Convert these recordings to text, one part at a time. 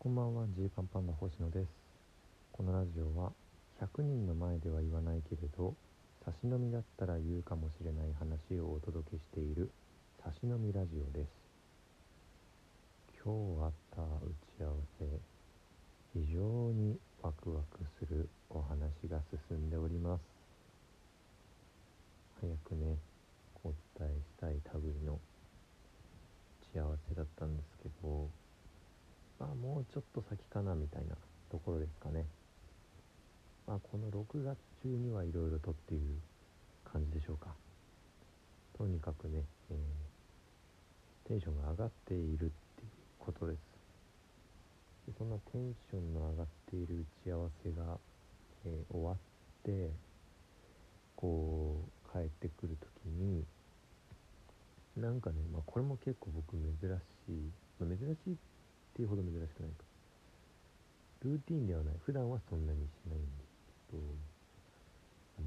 こんばんはジーパンパンダ星野です。このラジオは100人の前では言わないけれど差し飲みだったら言うかもしれない話をお届けしている差し飲みラジオです。今日あった打ち合わせ非常にワクワクするお話が進んでおります。早くねお伝えしたい類の打ち合わせだったんですけどまあもうちょっと先かなみたいなところですかね。まあこの6月中にはいろいろとっていう感じでしょうか。とにかくね、えー、テンションが上がっているっていうことです。でそんなテンションの上がっている打ち合わせが、えー、終わってこう帰ってくる時になんかね、まあ、これも結構僕珍しい、まあ、珍しいっていうほど珍しくないか。ルーティンではない。普段はそんなにしないんですけどあの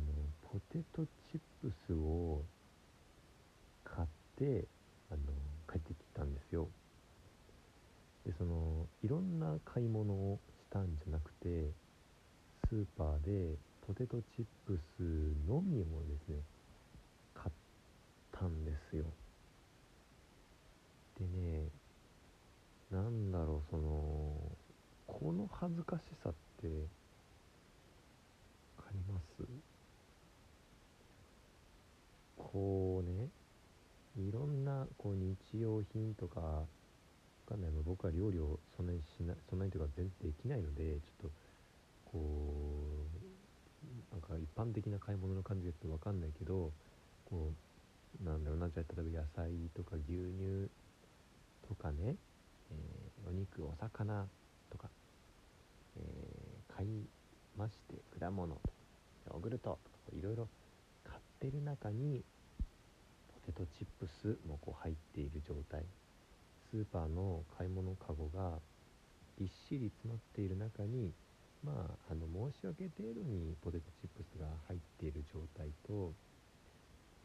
ポテトチップスを買ってあの帰ってきたんですよ。でそのいろんな買い物をしたんじゃなくてスーパーでポテトチップスのみをですね買ったんですよ。でねだろうそのこの恥ずかしさって分かります？こうねいろんなこう日用品とかわかんない。の僕は料理をそんなにしないそんなにというか全然できないのでちょっとこうなんか一般的な買い物の感じがちょっと分かんないけどこうなんだろうな。じゃあ例えば野菜とか牛乳とかね、えー、お肉お魚とか、えー、買いまして果物とかヨーグルトとかいろいろ買ってる中にポテトチップスもこう入っている状態。スーパーの買い物かごがぎっしり詰まっている中にまああの申し訳程度にポテトチップスが入っている状態と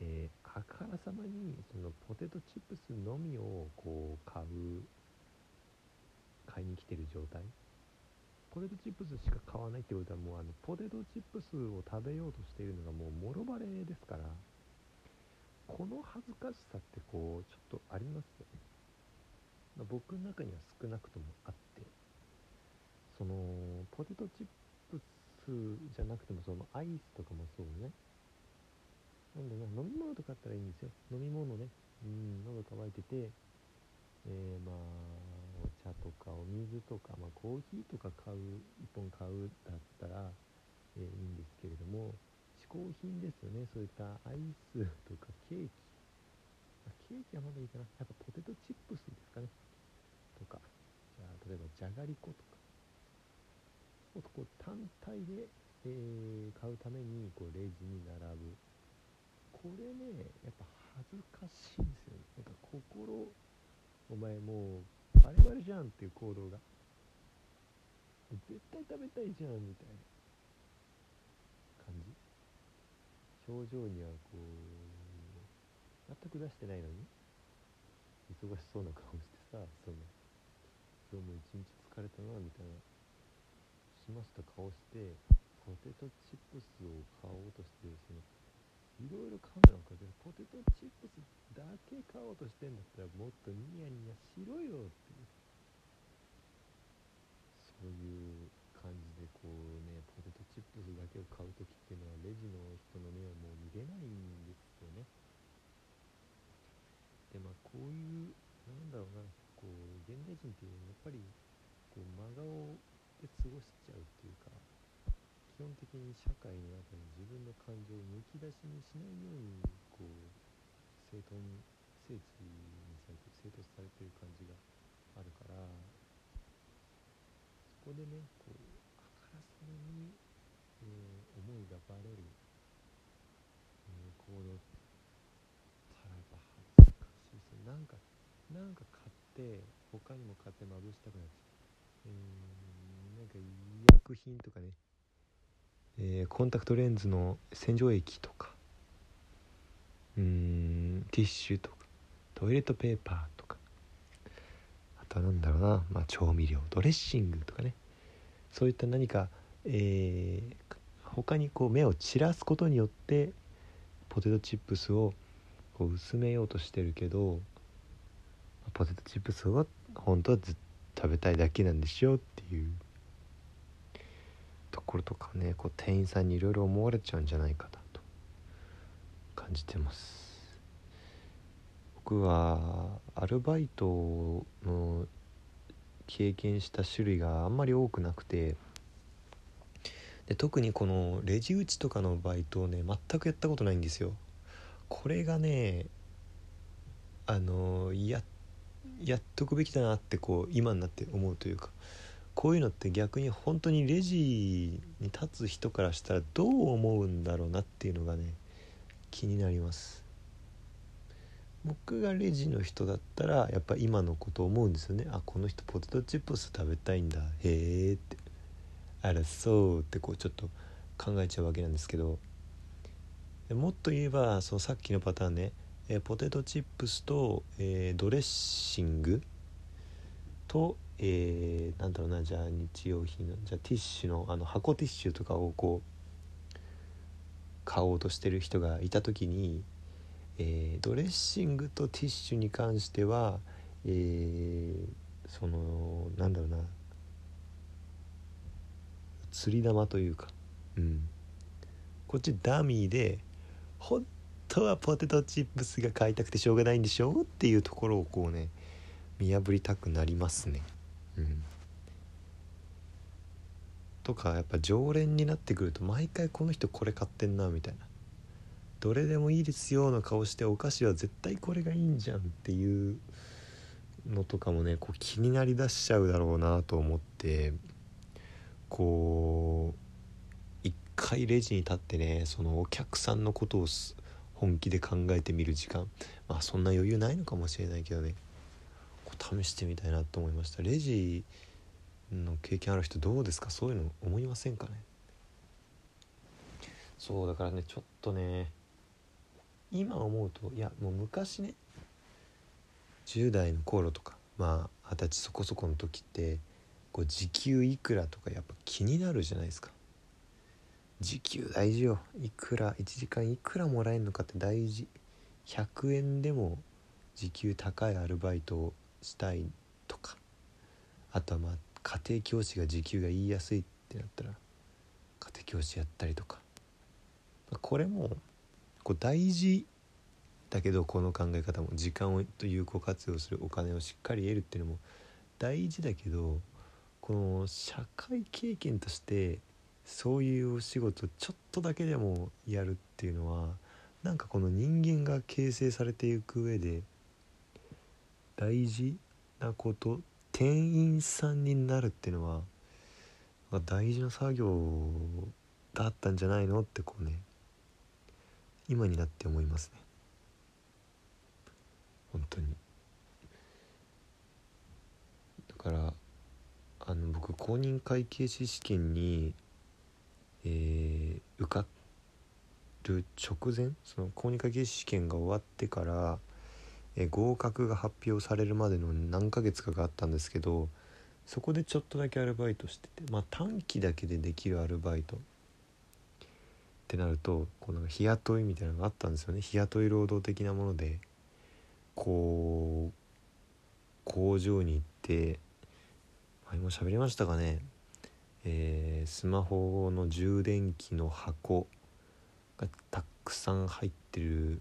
えー、あからさまにそのポテトチップスのみをこう買う買いに来てる状態？ポテトチップスしか買わないってことはもうあのポテトチップスを食べようとしているのがもうもろバレですからこの恥ずかしさってこうちょっとありますよね、ま、僕の中には少なくともあってそのポテトチップスじゃなくてもそのアイスとかもそうねなんだな、飲み物とかあったらいいんですよ。飲み物ね。うん、喉乾いてて、えー、まあ、水とか、まあ、コーヒーとか買う、1本買うだったら、えー、いいんですけれども、嗜好品ですよね。そういったアイスとかケーキ。ケーキはまだいいかな。やっぱポテトチップスですかね。とか。じゃあ、例えばじゃがりことか。もっとこう単体で、えー、買うためにこうレジに並ぶ。これねやっぱ恥ずかしいんですよねなんか心お前もうじゃんっていう行動が。絶対食べたいじゃんみたいな感じ。表情にはこう全く出してないのに。忙しそうな顔してさその今日も一日疲れたなみたいなしました顔してポテトチップスを買おうとしてそのいろいろ買うのかけどポテトチップスだけ買おうとしてんだったらもっとニヤニヤしろよってそういう感じでこうねポテトチップスだけを買う時っていうのはレジの人の目をもう見れないんですよね。でまあこういうなんだろうなこう現代人っていうのはやっぱりこう真顔で過ごしちゃうっていうか基本的に社会の中に自分の感情をむき出しにしないようにこう整頓整地にされて整頓されてる感じがあるからそこでねこうあからさまに、えー、思いがバレる、えー、行動たらやっぱ恥ずかしいですよなんかなんか買って他にも買ってまぶしたくなっちゃう、えー、なんか医薬品とかね。えー、コンタクトレンズの洗浄液とか。うんティッシュとか。トイレットペーパーとか。あとは何だろうな、まあ、調味料。ドレッシングとかね。そういった何か、えー、他にこう目を散らすことによってポテトチップスをこう薄めようとしてるけどポテトチップスを本当はずっと食べたいだけなんでしょっていうところとかねこう店員さんにいろいろ思われちゃうんじゃないかなと感じてます。僕はアルバイトの経験した種類があんまり多くなくて。で特にこのレジ打ちとかのバイトをね全くやったことないんですよ。これがねあのややっとくべきだなってこう今になって思うというか。こういうのって逆に本当にレジに立つ人からしたらどう思うんだろうなっていうのがね気になります。僕がレジの人だったらやっぱ今のこと思うんですよね。あこの人ポテトチップス食べたいんだ。へえって。あらそうってこうちょっと考えちゃうわけなんですけど。もっと言えばそうさっきのパターンね、え、ポテトチップスと、えー、ドレッシングと、えー、だろうなじゃあ日用品のじゃあティッシュのあの箱ティッシュとかをこう買おうとしてる人がいた時に、えー、ドレッシングとティッシュに関しては、えー、そのなんだろうな釣り玉というか、うん、こっちダミーで本当はポテトチップスが買いたくてしょうがないんでしょっていうところをこうね見破りたくなりますね。うん、とかやっぱ常連になってくると毎回この人これ買ってんなみたいな。どれでもいいですよの顔してお菓子は絶対これがいいんじゃんっていうのとかもねこう気になりだしちゃうだろうなと思ってこう一回レジに立ってねそのお客さんのことを本気で考えてみる時間まあそんな余裕ないのかもしれないけどねこう試してみたいなと思いました。レジの経験ある人どうですか？そういうの思いませんかね？そうだからねちょっとね今思うといやもう昔ね10代の頃とかまあ二十歳そこそこの時ってこう時給いくらとかやっぱ気になるじゃないですか。時給大事よ。いくら1時間いくらもらえるのかって大事。100円でも時給高いアルバイトをしたいとかあとはまあ家庭教師が時給が言いやすいってなったら家庭教師やったりとかこれもこう大事だけどこの考え方も時間を有効活用するお金をしっかり得るっていうのも大事だけどこの社会経験としてそういうお仕事ちょっとだけでもやるっていうのはなんかこの人間が形成されていく上で大事なこと店員さんになるっていうのは大事な作業だったんじゃないのってこうね今になって思いますね。本当に。だからあの僕公認会計士試験に、えー、受かる直前その公認会計士試験が終わってから、えー、合格が発表されるまでの何ヶ月かがあったんですけどそこでちょっとだけアルバイトしててまあ短期だけでできるアルバイトってなるとこうなんか日雇いみたいなのがあったんですよね。日雇い労働的なものでこう工場に行って前も喋りましたかね、えー、スマホの充電器の箱がたくさん入ってる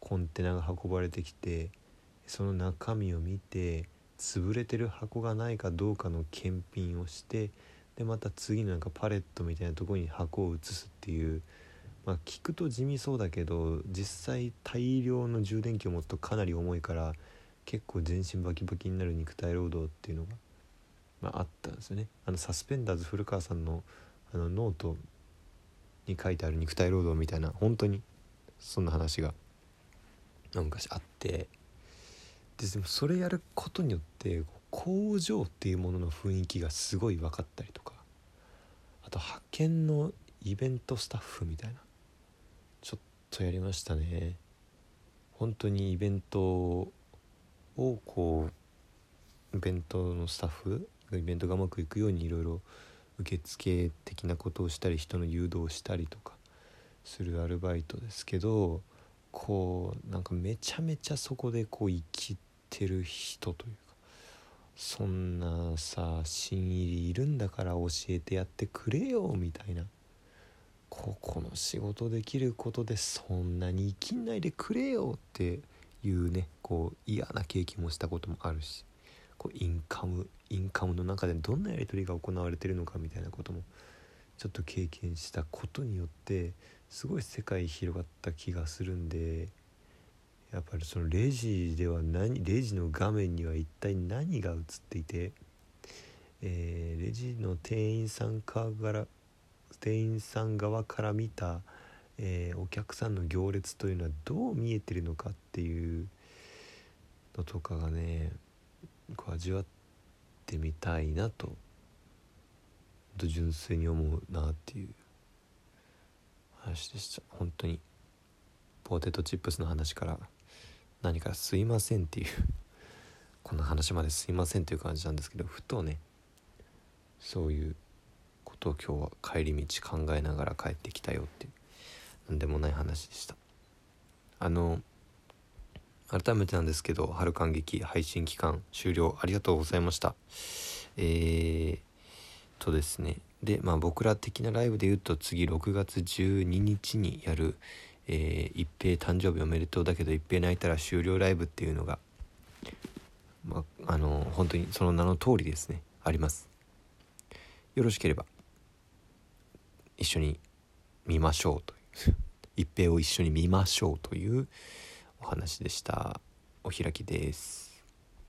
コンテナが運ばれてきてその中身を見て潰れてる箱がないかどうかの検品をしてでまた次のなんかパレットみたいなとこに箱を移すっていうまあ聞くと地味そうだけど実際大量の充電器を持つとかなり重いから結構全身バキバキになる肉体労働っていうのがまあ、あったんですよね。あのサスペンダーズ古川さんのあのノートに書いてある肉体労働みたいな本当にそんな話が昔あって。でもそれやることによって工場っていうものの雰囲気がすごい分かったりとかあと派遣のイベントスタッフみたいなちょっとやりましたね。本当にイベントをこうイベントのスタッフイベントがうまくいくようにいろいろ受付的なことをしたり人の誘導をしたりとかするアルバイトですけどこうなんかめちゃめちゃそこでこう生きてる人というかそんなさ新入りいるんだから教えてやってくれよみたいな。ここの仕事できることでそんなに生きないでくれよっていうねこう嫌な経験もしたこともあるしこうインカムインカムの中でどんなやり取りが行われてるのかみたいなこともちょっと経験したことによってすごい世界広がった気がするんでやっぱりそのレジでは何レジの画面には一体何が映っていて、えー、レジの店員さんから店員さん側から見た、えー、お客さんの行列というのはどう見えてるのかっていうのとかがねこう味わってみたいなとと純粋に思うなっていう話でした。本当にポテトチップスの話から何かすいませんっていうこの話まですいませんっていう感じなんですけどふとねそういうことを今日は帰り道考えながら帰ってきたよって何でもない話でした。あの改めてなんですけど春感激配信期間終了ありがとうございました。えー、とですね。でまあ僕ら的なライブで言うと次6月12日にやるえー、一平誕生日おめでとうだけど一平泣いたら終了ライブっていうのが、まあ、あの本当にその名の通りですね。あります。よろしければ。一緒に見ましょうという。一平を一緒に見ましょうというお話でした。お開きです。